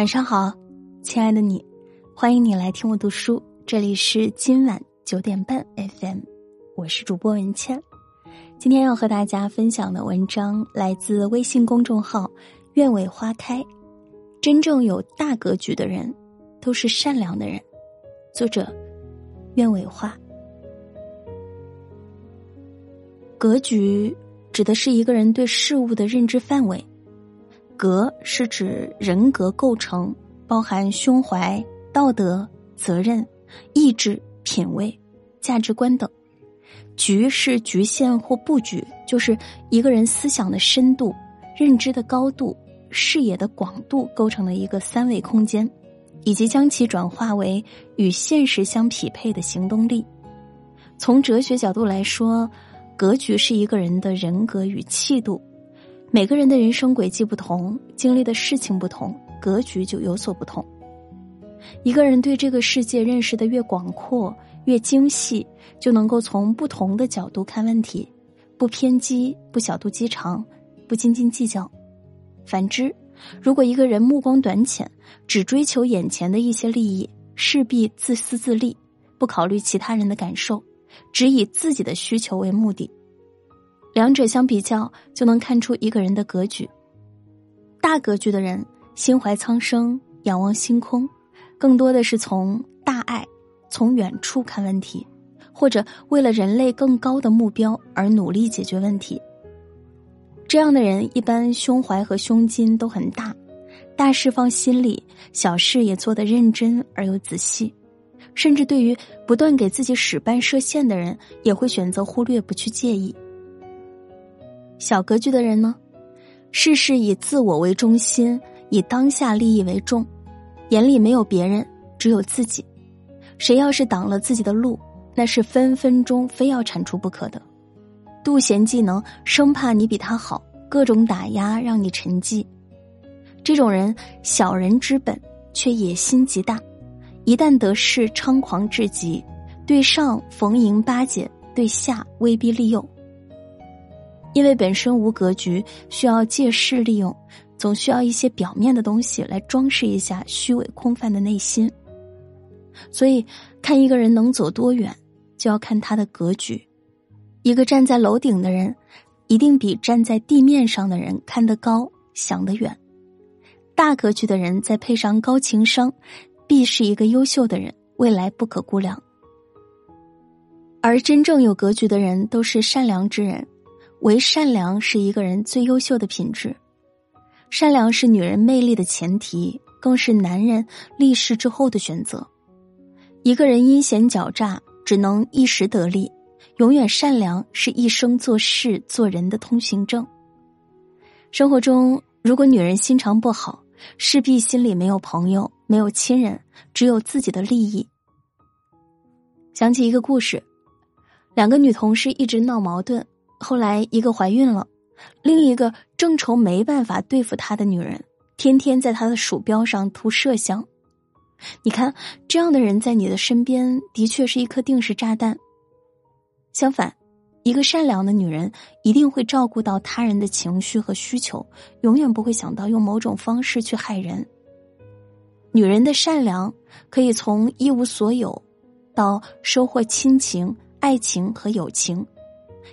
晚上好，亲爱的你，欢迎你来听我读书。这里是今晚九点半 FM，我是主播文倩。今天要和大家分享的文章来自微信公众号“愿为花开”。真正有大格局的人，都是善良的人。作者：愿为花。格局指的是一个人对事物的认知范围。格是指人格构成，包含胸怀、道德、责任、意志、品味、价值观等。局是局限或布局，就是一个人思想的深度、认知的高度、视野的广度构成的一个三维空间，以及将其转化为与现实相匹配的行动力。从哲学角度来说，格局是一个人的人格与气度。每个人的人生轨迹不同，经历的事情不同，格局就有所不同。一个人对这个世界认识的越广阔、越精细，就能够从不同的角度看问题，不偏激、不小肚鸡肠、不斤斤计较。反之，如果一个人目光短浅，只追求眼前的一些利益，势必自私自利，不考虑其他人的感受，只以自己的需求为目的。两者相比较，就能看出一个人的格局。大格局的人心怀苍生，仰望星空，更多的是从大爱、从远处看问题，或者为了人类更高的目标而努力解决问题。这样的人一般胸怀和胸襟都很大，大事放心里，小事也做得认真而又仔细，甚至对于不断给自己使绊设限的人，也会选择忽略不去介意。小格局的人呢，事事以自我为中心，以当下利益为重，眼里没有别人，只有自己。谁要是挡了自己的路，那是分分钟非要铲除不可的。妒贤技能，生怕你比他好，各种打压让你沉寂。这种人，小人之本，却野心极大，一旦得势，猖狂至极，对上逢迎巴结，对下威逼利诱。因为本身无格局，需要借势利用，总需要一些表面的东西来装饰一下虚伪空泛的内心。所以，看一个人能走多远，就要看他的格局。一个站在楼顶的人，一定比站在地面上的人看得高、想得远。大格局的人，再配上高情商，必是一个优秀的人，未来不可估量。而真正有格局的人，都是善良之人。为善良是一个人最优秀的品质，善良是女人魅力的前提，更是男人立世之后的选择。一个人阴险狡诈，只能一时得利；永远善良，是一生做事做人的通行证。生活中，如果女人心肠不好，势必心里没有朋友，没有亲人，只有自己的利益。想起一个故事，两个女同事一直闹矛盾。后来，一个怀孕了，另一个正愁没办法对付她的女人，天天在她的鼠标上涂麝香。你看，这样的人在你的身边，的确是一颗定时炸弹。相反，一个善良的女人一定会照顾到他人的情绪和需求，永远不会想到用某种方式去害人。女人的善良可以从一无所有，到收获亲情、爱情和友情。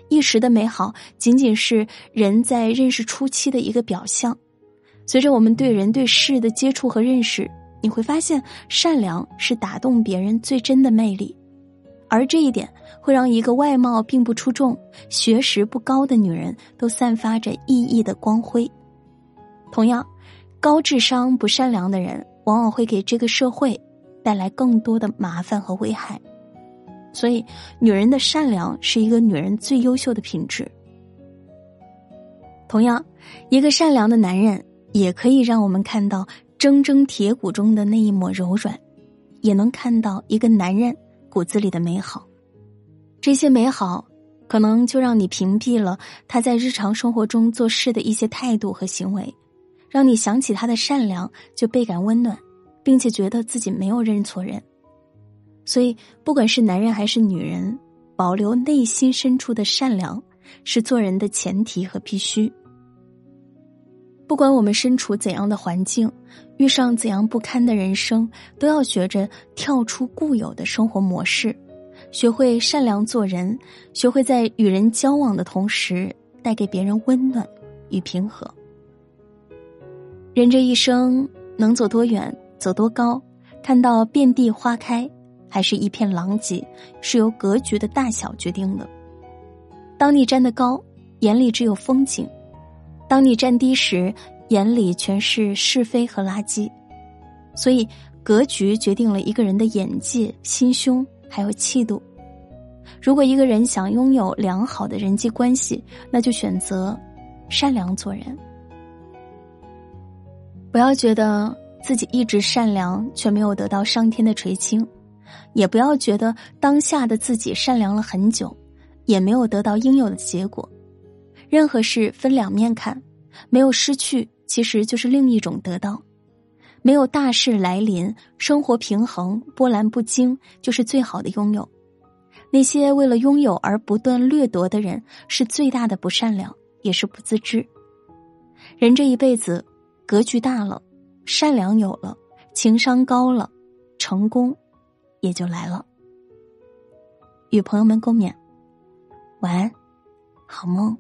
一时的美好，仅仅是人在认识初期的一个表象。随着我们对人对事的接触和认识，你会发现，善良是打动别人最真的魅力。而这一点会让一个外貌并不出众、学识不高的女人都散发着熠熠的光辉。同样，高智商不善良的人，往往会给这个社会带来更多的麻烦和危害。所以，女人的善良是一个女人最优秀的品质。同样，一个善良的男人也可以让我们看到铮铮铁骨中的那一抹柔软，也能看到一个男人骨子里的美好。这些美好，可能就让你屏蔽了他在日常生活中做事的一些态度和行为，让你想起他的善良就倍感温暖，并且觉得自己没有认错人。所以，不管是男人还是女人，保留内心深处的善良，是做人的前提和必须。不管我们身处怎样的环境，遇上怎样不堪的人生，都要学着跳出固有的生活模式，学会善良做人，学会在与人交往的同时带给别人温暖与平和。人这一生能走多远，走多高，看到遍地花开，还是一片狼藉，是由格局的大小决定的。当你站得高，眼里只有风景。当你站低时，眼里全是是非和垃圾，所以格局决定了一个人的眼界、心胸还有气度。如果一个人想拥有良好的人际关系，那就选择善良做人。不要觉得自己一直善良却没有得到上天的垂青，也不要觉得当下的自己善良了很久，也没有得到应有的结果。任何事分两面看，没有失去其实就是另一种得到；没有大事来临，生活平衡波澜不惊就是最好的拥有。那些为了拥有而不断掠夺的人，是最大的不善良，也是不自知。人这一辈子，格局大了，善良有了，情商高了，成功也就来了。与朋友们共勉，晚安，好梦。